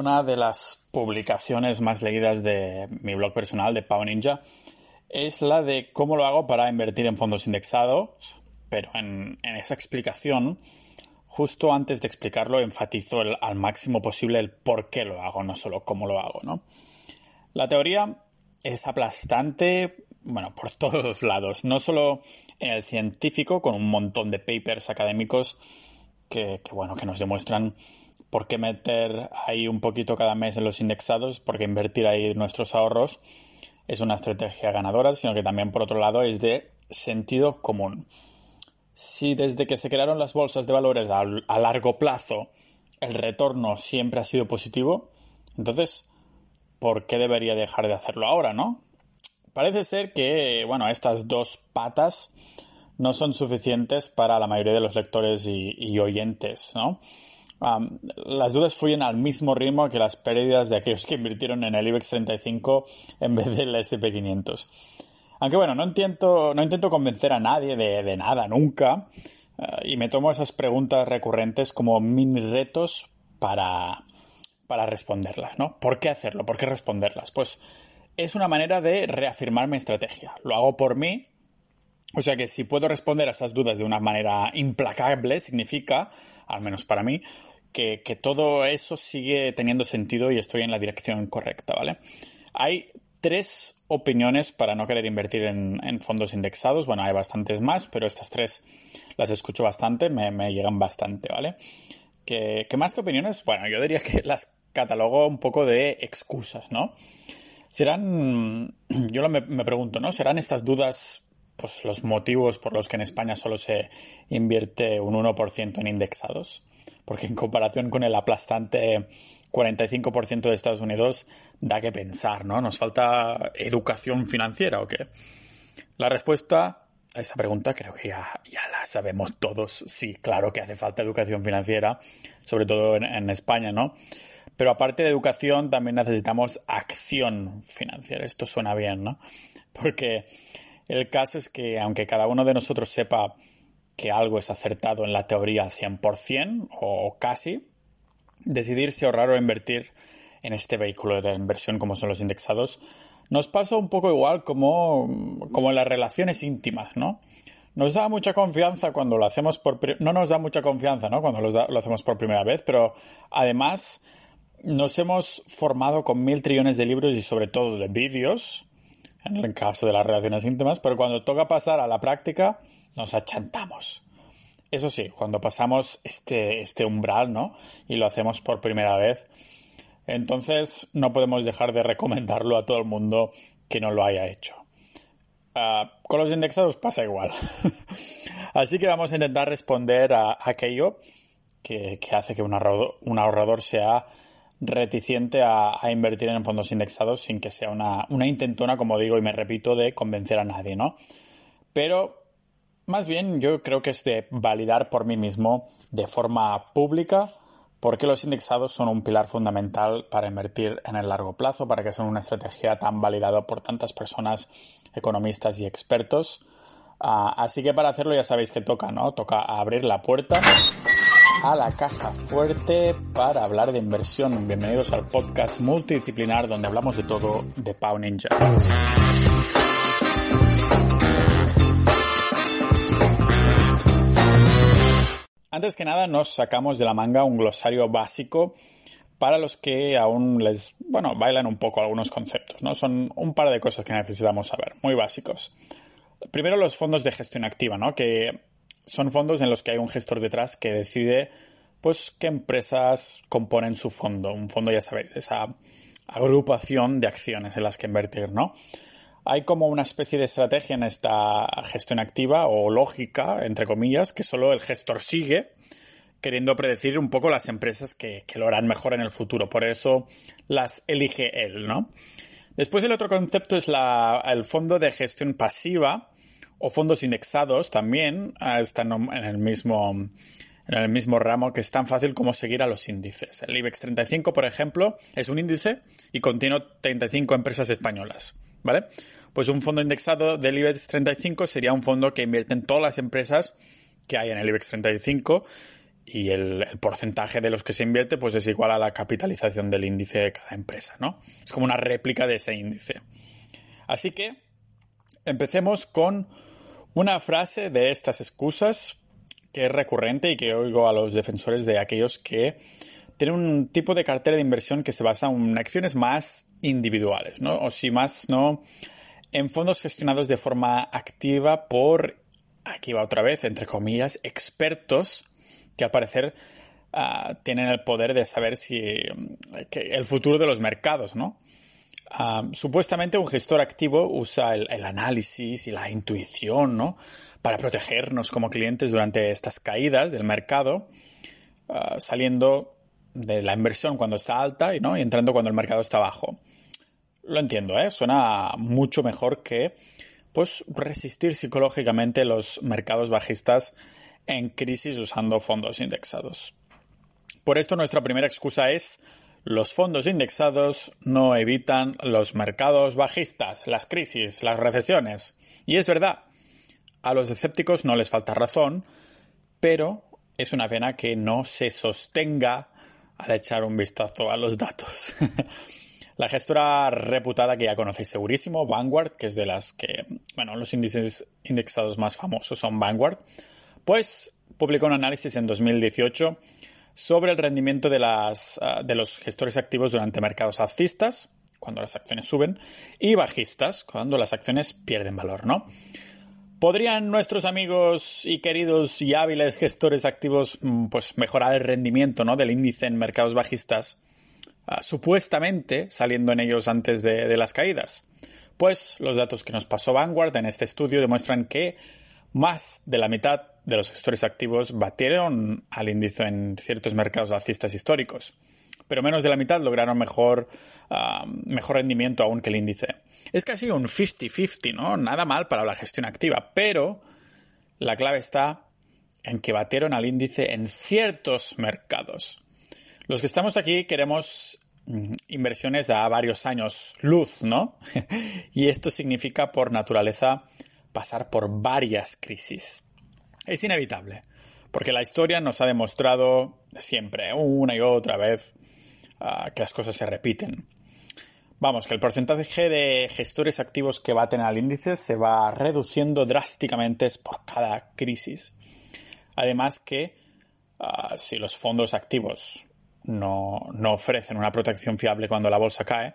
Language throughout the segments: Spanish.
Una de las publicaciones más leídas de mi blog personal de Pau Ninja es la de cómo lo hago para invertir en fondos indexados, pero en, esa explicación, justo antes de explicarlo, enfatizo al máximo posible el por qué lo hago, no solo cómo lo hago, ¿no? La teoría es aplastante, bueno, por todos lados, no solo en el científico, con un montón de papers académicos que, bueno, que nos demuestran por qué meter ahí un poquito cada mes en los indexados, porque invertir ahí nuestros ahorros es una estrategia ganadora, sino que también por otro lado es de sentido común. Si desde que se crearon las bolsas de valores a, largo plazo el retorno siempre ha sido positivo, entonces, ¿por qué debería dejar de hacerlo ahora, no? Parece ser que, bueno, estas dos patas no son suficientes para la mayoría de los lectores y, y oyentes, ¿no? Las dudas fluyen al mismo ritmo que las pérdidas de aquellos que invirtieron en el IBEX 35 en vez del SP500. Aunque bueno, no intento, no intento convencer a nadie de, nada, nunca, eh, y me tomo esas preguntas recurrentes como mini retos para, para responderlas, ¿no? ¿Por qué hacerlo? ¿Por qué responderlas? Pues es una manera de reafirmar mi estrategia. Lo hago por mí. O sea que si puedo responder a esas dudas de una manera implacable, significa, al menos para mí, que, todo eso sigue teniendo sentido y estoy en la dirección correcta, ¿vale? Hay tres opiniones para no querer invertir en, fondos indexados. Bueno, hay bastantes más, pero estas tres las escucho bastante, me, llegan bastante, ¿vale? Que, más que opiniones, bueno, yo diría que las catalogo un poco de excusas, ¿no? Serán, yo me pregunto, ¿no? ¿Serán estas dudas pues los motivos por los que en España solo se invierte un 1% en indexados? porque en comparación con el aplastante 45% de Estados Unidos da que pensar, ¿no? ¿Nos falta educación financiera o qué? La respuesta a esa pregunta creo que ya, la sabemos todos. Sí, claro que hace falta educación financiera, sobre todo en España, ¿no? Pero aparte de educación, también necesitamos acción financiera. Esto suena bien, ¿no? Porque el caso es que aunque cada uno de nosotros sepa que algo es acertado en la teoría al 100% o casi, decidir si ahorrar o invertir en este vehículo de inversión como son los indexados, nos pasa un poco igual como, como en las relaciones íntimas, ¿no? Nos da mucha confianza cuando lo hacemos por... No nos da mucha confianza, ¿no? Cuando lo, lo hacemos por primera vez, pero además nos hemos formado con mil trillones de libros y sobre todo de vídeos, en el caso de las relaciones íntimas, pero cuando toca pasar a la práctica, nos achantamos. Eso sí, cuando pasamos este, este umbral, ¿no? Y lo hacemos por primera vez, entonces no podemos dejar de recomendarlo a todo el mundo que no lo haya hecho. Ah, con los indexados pasa igual. Así que vamos a intentar responder a, aquello que, hace que un ahorrador, sea reticente a, invertir en fondos indexados sin que sea una, intentona, como digo y me repito, de convencer a nadie, ¿no? Pero más bien yo creo que es de validar por mí mismo de forma pública por qué los indexados son un pilar fundamental para invertir en el largo plazo, para que son una estrategia tan validada por tantas personas, economistas y expertos. Ah, así que para hacerlo ya sabéis que toca, ¿no? Toca abrir la puerta a la caja fuerte para hablar de inversión. Bienvenidos al podcast multidisciplinar donde hablamos de todo de Pau Ninja. Antes que nada, nos sacamos de la manga un glosario básico para los que aún les, bueno, bailan un poco algunos conceptos, ¿no? Son un par de cosas que necesitamos saber, muy básicos. Primero, los fondos de gestión activa, ¿no? Que son fondos en los que hay un gestor detrás que decide, pues, qué empresas componen su fondo. Un fondo, ya sabéis, esa agrupación de acciones en las que invertir, ¿no? hay como una especie de estrategia en esta gestión activa o lógica, entre comillas, que solo el gestor sigue queriendo predecir un poco las empresas que, lo harán mejor en el futuro. Por eso las elige él, ¿no? Después el otro concepto es el fondo de gestión pasiva o fondos indexados también ah, están en el mismo en el mismo ramo que es tan fácil como seguir a los índices. El IBEX 35, por ejemplo, es un índice y contiene 35 empresas españolas. ¿vale? Pues un fondo indexado del IBEX 35 sería un fondo que invierte en todas las empresas que hay en el IBEX 35 y el, porcentaje de los que se invierte pues es igual a la capitalización del índice de cada empresa, ¿no? Es como una réplica de ese índice. Así que empecemos con una frase de estas excusas que es recurrente y que oigo a los defensores de aquellos que tienen un tipo de cartera de inversión que se basa en acciones más individuales, ¿no? O si más, ¿no? En fondos gestionados de forma activa por, aquí va otra vez, entre comillas, expertos que al parecer ah, tienen el poder de saber si el futuro de los mercados, ¿no? Ah, supuestamente un gestor activo usa el, análisis y la intuición, ¿no? Para protegernos como clientes durante estas caídas del mercado, ah, saliendo de la inversión cuando está alta y, ¿no? y entrando cuando el mercado está bajo. Lo entiendo, ¿eh? Suena mucho mejor que pues resistir psicológicamente los mercados bajistas en crisis usando fondos indexados. Por esto nuestra primera excusa es los fondos indexados no evitan los mercados bajistas, las crisis, las recesiones. Y es verdad, a los escépticos no les falta razón, pero es una pena que no se sostenga al echar un vistazo a los datos. La gestora reputada que ya conocéis segurísimo, Vanguard, que es de las que, bueno, los índices indexados más famosos son Vanguard, pues publicó un análisis en 2018 sobre el rendimiento de, las, ah, de los gestores activos durante mercados alcistas, cuando las acciones suben, y bajistas, cuando las acciones pierden valor, ¿no? ¿Podrían nuestros amigos y queridos y hábiles gestores activos mm, pues, mejorar el rendimiento ¿no? del índice en mercados bajistas? Ah, supuestamente saliendo en ellos antes de, de, las caídas. Pues los datos que nos pasó Vanguard en este estudio demuestran que más de la mitad de los gestores activos batieron al índice en ciertos mercados alcistas históricos pero menos de la mitad lograron mejor, ah, mejor rendimiento aún que el índice. Es casi un 50-50, ¿no? Nada mal para la gestión activa, pero la clave está en que batieron al índice en ciertos mercados. Los que estamos aquí queremos mm, inversiones a varios años luz, ¿no? y esto significa por naturaleza pasar por varias crisis. Es inevitable, porque la historia nos ha demostrado siempre, una y otra vez, que las cosas se repiten. Vamos, que el porcentaje de gestores activos que baten al índice se va reduciendo drásticamente por cada crisis. Además que ah, si los fondos activos no, no, ofrecen una protección fiable cuando la bolsa cae,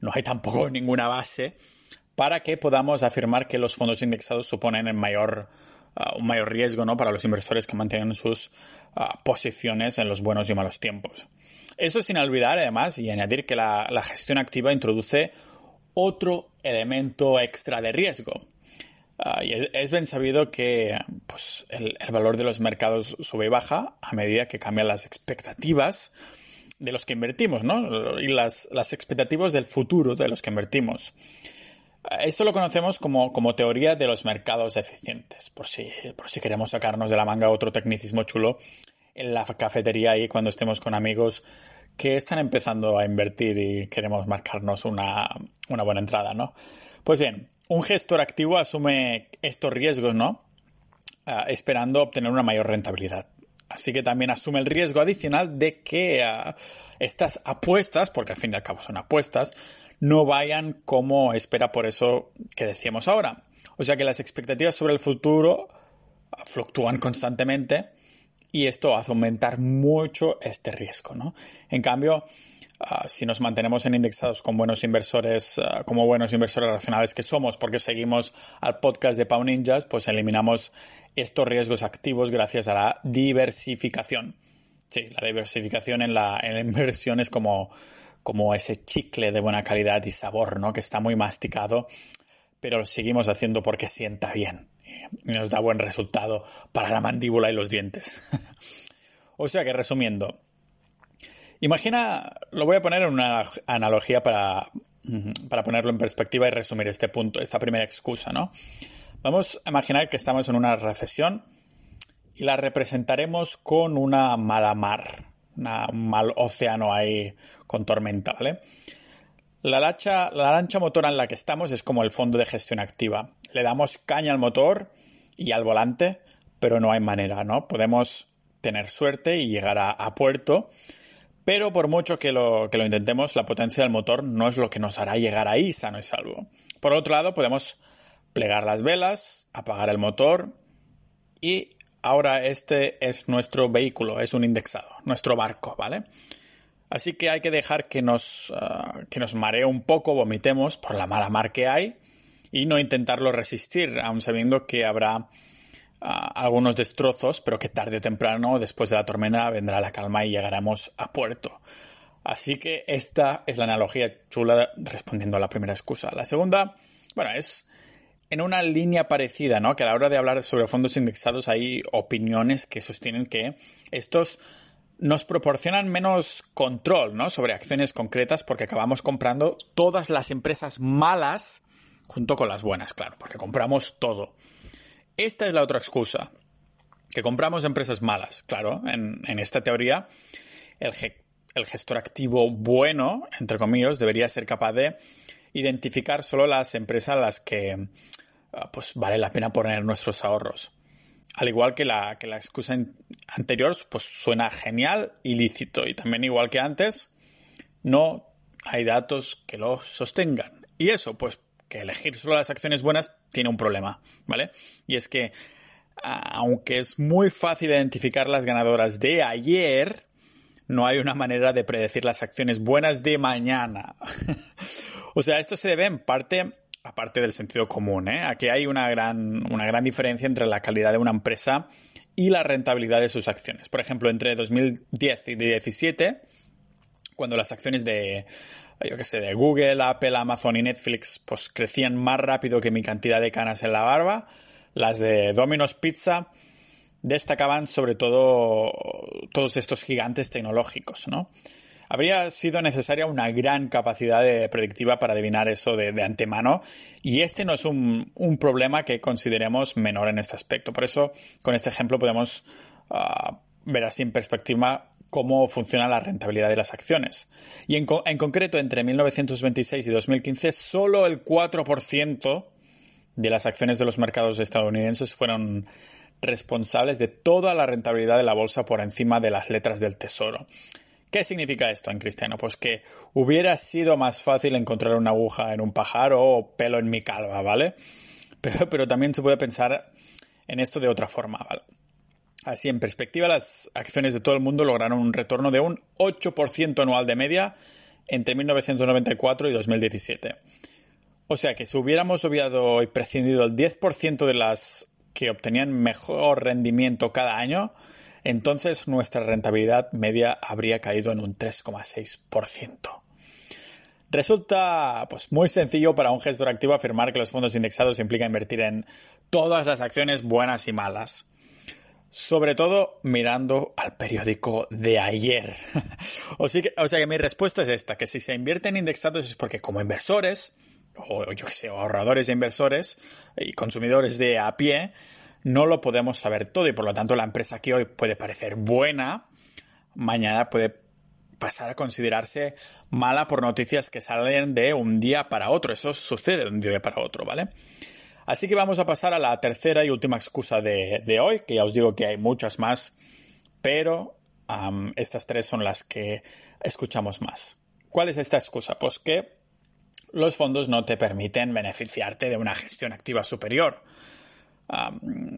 no hay tampoco ninguna base para que podamos afirmar que los fondos indexados suponen mayor, ah, un mayor riesgo ¿no? para los inversores que mantienen sus ah, posiciones en los buenos y malos tiempos. Eso sin olvidar, además, y añadir que la, gestión activa introduce otro elemento extra de riesgo. Ah, es, bien sabido que pues, el, valor de los mercados sube y baja a medida que cambian las expectativas de los que invertimos, ¿no? Y las, expectativas del futuro de los que invertimos. Esto lo conocemos como, como, teoría de los mercados eficientes, por si, por si queremos sacarnos de la manga otro tecnicismo chulo en la cafetería y cuando estemos con amigos que están empezando a invertir y queremos marcarnos una, buena entrada, ¿no? Pues bien, un gestor activo asume estos riesgos, ¿no? Ah, esperando obtener una mayor rentabilidad. Así que también asume el riesgo adicional de que ah, estas apuestas, porque al fin y al cabo son apuestas, no vayan como espera por eso que decíamos ahora. O sea que las expectativas sobre el futuro fluctúan constantemente y esto hace aumentar mucho este riesgo, ¿no? En cambio, ah, si nos mantenemos en indexados con buenos inversores, ah, como buenos inversores racionales que somos, porque seguimos al podcast de Pau Ninjas, pues eliminamos estos riesgos activos gracias a la diversificación. Sí, la diversificación en la, en inversión es como, como ese chicle de buena calidad y sabor, ¿no? Que está muy masticado, pero lo seguimos haciendo porque sienta bien y nos da buen resultado para la mandíbula y los dientes. o sea que resumiendo, imagina, lo voy a poner en una analogía para, para ponerlo en perspectiva y resumir este punto, esta primera excusa, ¿no? Vamos a imaginar que estamos en una recesión y la representaremos con una mala mar, un mal océano ahí con tormenta, ¿vale? La lancha, la lancha motora en la que estamos es como el fondo de gestión activa. Le damos caña al motor y al volante, pero no hay manera, ¿no? Podemos tener suerte y llegar a, puerto, pero por mucho que lo, que lo intentemos, la potencia del motor no es lo que nos hará llegar ahí sano y salvo. Por otro lado, podemos plegar las velas, apagar el motor y ahora este es nuestro vehículo, es un indexado, nuestro barco, ¿vale? Así que hay que dejar que nos, ah, que nos maree un poco, vomitemos por la mala mar que hay y no intentarlo resistir, aun sabiendo que habrá ah, algunos destrozos, pero que tarde o temprano, después de la tormenta, vendrá la calma y llegaremos a puerto. Así que esta es la analogía chula respondiendo a la primera excusa. La segunda, bueno, es en una línea parecida, ¿no? Que a la hora de hablar sobre fondos indexados hay opiniones que sostienen que estos nos proporcionan menos control, ¿no? Sobre acciones concretas porque acabamos comprando todas las empresas malas junto con las buenas, claro, porque compramos todo. Esta es la otra excusa, que compramos empresas malas. Claro, en, esta teoría, el, el gestor activo bueno, entre comillas, debería ser capaz de identificar solo las empresas a las que Ah, pues vale la pena poner nuestros ahorros. Al igual que la, que la excusa anterior, pues suena genial y lícito. Y también igual que antes, no hay datos que lo sostengan. Y eso, pues que elegir solo las acciones buenas tiene un problema, ¿vale? Y es que, aunque es muy fácil identificar las ganadoras de ayer, no hay una manera de predecir las acciones buenas de mañana. o sea, esto se debe en parte aparte del sentido común. ¿eh? Aquí hay una gran, una gran diferencia entre la calidad de una empresa y la rentabilidad de sus acciones. Por ejemplo, entre 2010 y 2017, cuando las acciones de, yo qué sé, de Google, Apple, Amazon y Netflix, pues crecían más rápido que mi cantidad de canas en la barba, las de Domino's Pizza destacaban sobre todo todos estos gigantes tecnológicos, ¿no? habría sido necesaria una gran capacidad predictiva para adivinar eso de, antemano y este no es un, problema que consideremos menor en este aspecto. Por eso, con este ejemplo podemos ah, ver así en perspectiva cómo funciona la rentabilidad de las acciones. Y en concreto, entre 1926 y 2015, solo el 4% de las acciones de los mercados estadounidenses fueron responsables de toda la rentabilidad de la bolsa por encima de las letras del tesoro. ¿Qué significa esto en cristiano? Pues que hubiera sido más fácil encontrar una aguja en un pajar o pelo en mi calva, ¿vale? Pero, pero también se puede pensar en esto de otra forma, ¿vale? Así, en perspectiva, las acciones de todo el mundo lograron un retorno de un 8% anual de media entre 1994 y 2017. O sea que si hubiéramos obviado y prescindido el 10% de las que obtenían mejor rendimiento cada año, entonces nuestra rentabilidad media habría caído en un 3,6%. Resulta pues, muy sencillo para un gestor activo afirmar que los fondos indexados implica invertir en todas las acciones buenas y malas. Sobre todo mirando al periódico de ayer. o, sea que, o sea que mi respuesta es esta, que si se invierte en indexados es porque como inversores, o yo que sé, ahorradores de inversores y consumidores de a pie, no lo podemos saber todo y por lo tanto la empresa que hoy puede parecer buena, mañana puede pasar a considerarse mala por noticias que salen de un día para otro. Eso sucede de un día para otro, ¿vale? Así que vamos a pasar a la tercera y última excusa de, hoy, que ya os digo que hay muchas más, pero estas tres son las que escuchamos más. ¿Cuál es esta excusa? Pues que los fondos no te permiten beneficiarte de una gestión activa superior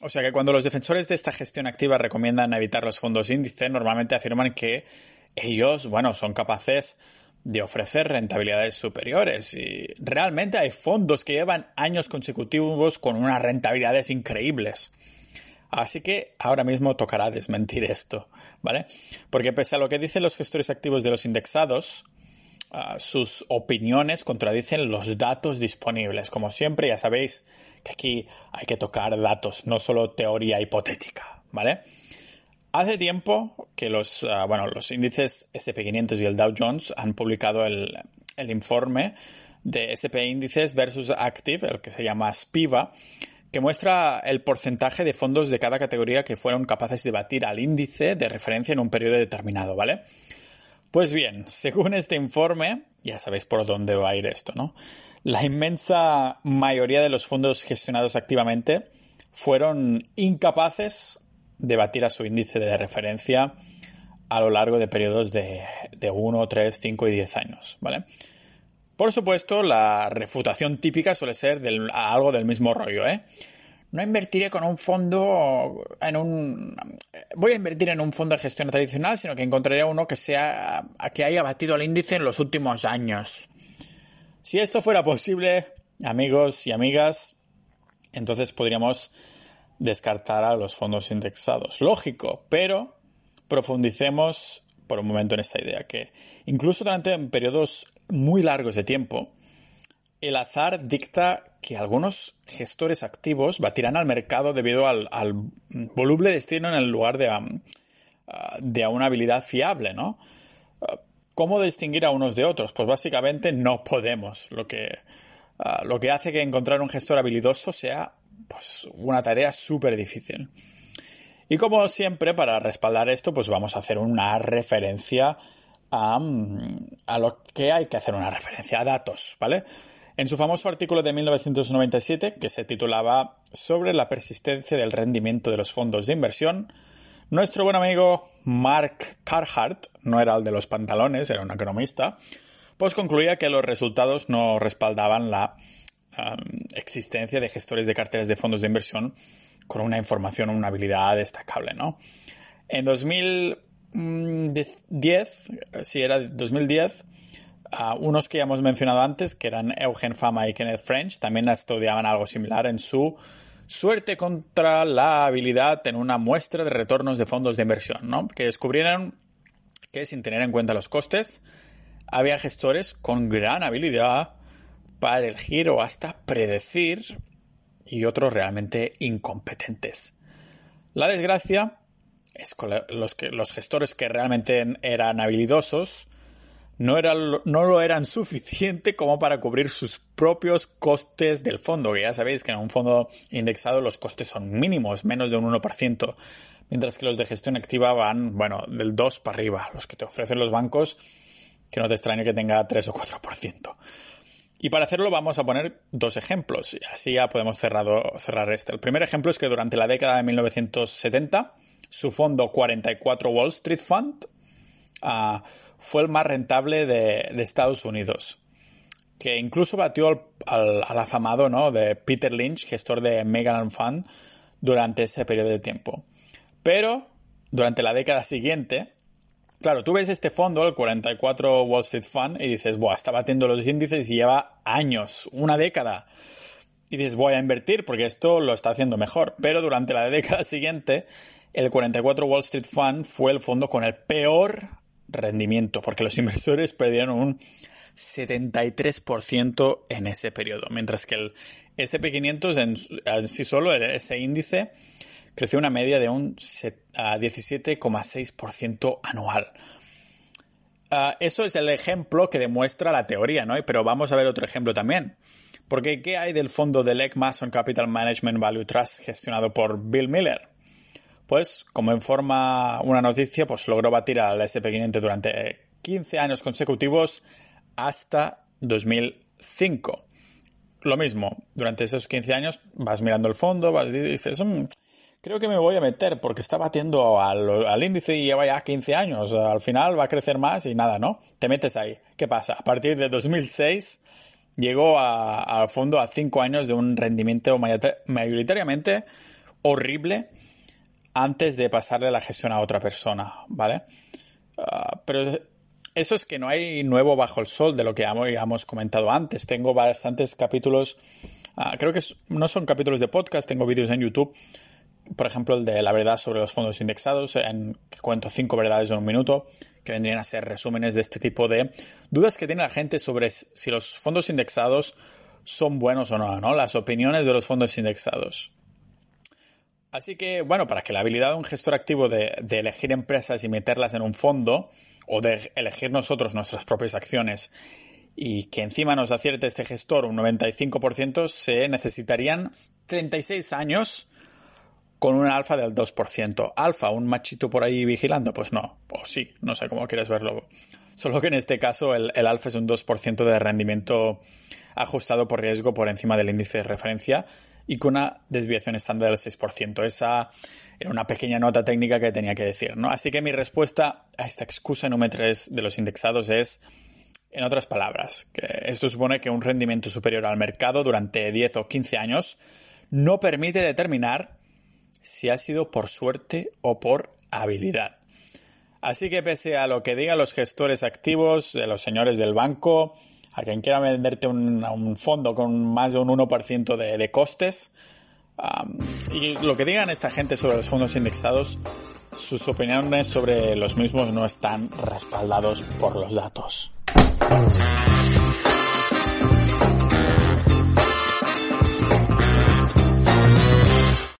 o sea que cuando los defensores de esta gestión activa recomiendan evitar los fondos índice, normalmente afirman que ellos, bueno, son capaces de ofrecer rentabilidades superiores. Y realmente hay fondos que llevan años consecutivos con unas rentabilidades increíbles. Así que ahora mismo tocará desmentir esto, ¿vale? Porque pese a lo que dicen los gestores activos de los indexados, ah, sus opiniones contradicen los datos disponibles. Como siempre, ya sabéis, que aquí hay que tocar datos, no solo teoría hipotética, ¿vale? Hace tiempo que los, ah, bueno, los índices SP500 y el Dow Jones han publicado el, informe de SP índices versus Active, el que se llama SPIVA, que muestra el porcentaje de fondos de cada categoría que fueron capaces de batir al índice de referencia en un periodo determinado, ¿vale? Pues bien, según este informe, ya sabéis por dónde va a ir esto, ¿no? La inmensa mayoría de los fondos gestionados activamente fueron incapaces de batir a su índice de referencia a lo largo de periodos de, de 1, 3, 5 y 10 años, ¿vale? Por supuesto, la refutación típica suele ser del, algo del mismo rollo, ¿eh? No invertiré con un fondo en un voy a invertir en un fondo de gestión tradicional, sino que encontraré uno que sea que haya batido el índice en los últimos años. Si esto fuera posible, amigos y amigas, entonces podríamos descartar a los fondos indexados. Lógico, pero profundicemos por un momento en esta idea, que incluso durante periodos muy largos de tiempo, el azar dicta que algunos gestores activos batirán al mercado debido al, voluble destino en el lugar de, uh, de una habilidad fiable, ¿no? Uh, ¿Cómo distinguir a unos de otros? Pues básicamente no podemos, lo que, uh, lo que hace que encontrar un gestor habilidoso sea pues, una tarea súper difícil. Y como siempre, para respaldar esto, pues vamos a hacer una referencia a, a, lo que hay que hacer una referencia, a datos, ¿vale? En su famoso artículo de 1997, que se titulaba Sobre la persistencia del rendimiento de los fondos de inversión, nuestro buen amigo Mark Carhart, no era el de los pantalones, era un economista, pues concluía que los resultados no respaldaban la existencia de gestores de carteras de fondos de inversión con una información o una habilidad destacable, ¿no? En 2010, si era 2010, unos que ya hemos mencionado antes, que eran Eugen Fama y Kenneth French, también estudiaban algo similar en su suerte contra la habilidad en una muestra de retornos de fondos de inversión, ¿no? Que descubrieron que sin tener en cuenta los costes, había gestores con gran habilidad para elegir o hasta predecir y otros realmente incompetentes. La desgracia es los, que, los gestores que realmente eran habilidosos no, no lo eran suficiente como para cubrir sus propios costes del fondo, que ya sabéis que en un fondo indexado los costes son mínimos, menos de un 1%, mientras que los de gestión activa van, bueno, del 2 para arriba, los que te ofrecen los bancos, que no te extrañe que tenga 3 o 4%. Y para hacerlo vamos a poner dos ejemplos, y así ya podemos cerrar este. El primer ejemplo es que durante la década de 1970, su fondo 44 Wall Street Fund uh, fue el más rentable de, Estados Unidos, que incluso batió al, afamado ¿no? de Peter Lynch, gestor de Megan Fund, durante ese periodo de tiempo. Pero durante la década siguiente, claro, tú ves este fondo, el 44 Wall Street Fund, y dices, Buah, está batiendo los índices y lleva años, una década. Y dices, voy a invertir porque esto lo está haciendo mejor. Pero durante la década siguiente, el 44 Wall Street Fund fue el fondo con el peor rendimiento, porque los inversores perdieron un 73% en ese periodo, mientras que el SP500 en, sí solo, ese índice, creció una media de un 17,6% anual. Ah, eso es el ejemplo que demuestra la teoría, ¿no? Pero vamos a ver otro ejemplo también. Porque, ¿qué hay del fondo del Lake Mason Capital Management Value Trust gestionado por Bill Miller? Pues como informa una noticia, pues logró batir al SP500 durante 15 años consecutivos hasta 2005. Lo mismo, durante esos 15 años vas mirando el fondo, vas y dices, mm, creo que me voy a meter porque está batiendo al, índice y lleva ya 15 años. Al final va a crecer más y nada, ¿no? Te metes ahí. ¿Qué pasa? A partir de 2006 llegó al fondo a 5 años de un rendimiento mayoritariamente horrible antes de pasarle la gestión a otra persona, ¿vale? Ah, pero eso es que no hay nuevo bajo el sol de lo que hemos comentado antes. Tengo bastantes capítulos, ah, creo que no son capítulos de podcast, tengo vídeos en YouTube, por ejemplo el de la verdad sobre los fondos indexados, en que cuento cinco verdades en un minuto, que vendrían a ser resúmenes de este tipo de dudas que tiene la gente sobre si los fondos indexados son buenos o no, ¿no? Las opiniones de los fondos indexados. Así que, bueno, para que la habilidad de un gestor activo de, elegir empresas y meterlas en un fondo, o de elegir nosotros nuestras propias acciones, y que encima nos acierte este gestor un 95%, se necesitarían 36 años con un alfa del 2%. Alfa, un machito por ahí vigilando, pues no, o sí, no sé cómo quieres verlo. Solo que en este caso el, el alfa es un 2% de rendimiento ajustado por riesgo por encima del índice de referencia y con una desviación estándar del 6%. Esa era una pequeña nota técnica que tenía que decir, ¿no? Así que mi respuesta a esta excusa número 3 de los indexados es, en otras palabras, que esto supone que un rendimiento superior al mercado durante 10 o 15 años no permite determinar si ha sido por suerte o por habilidad. Así que pese a lo que digan los gestores activos, de los señores del banco, a quien quiera venderte un, fondo con más de un 1% de, de costes, y lo que digan esta gente sobre los fondos indexados, sus opiniones sobre los mismos no están respaldados por los datos.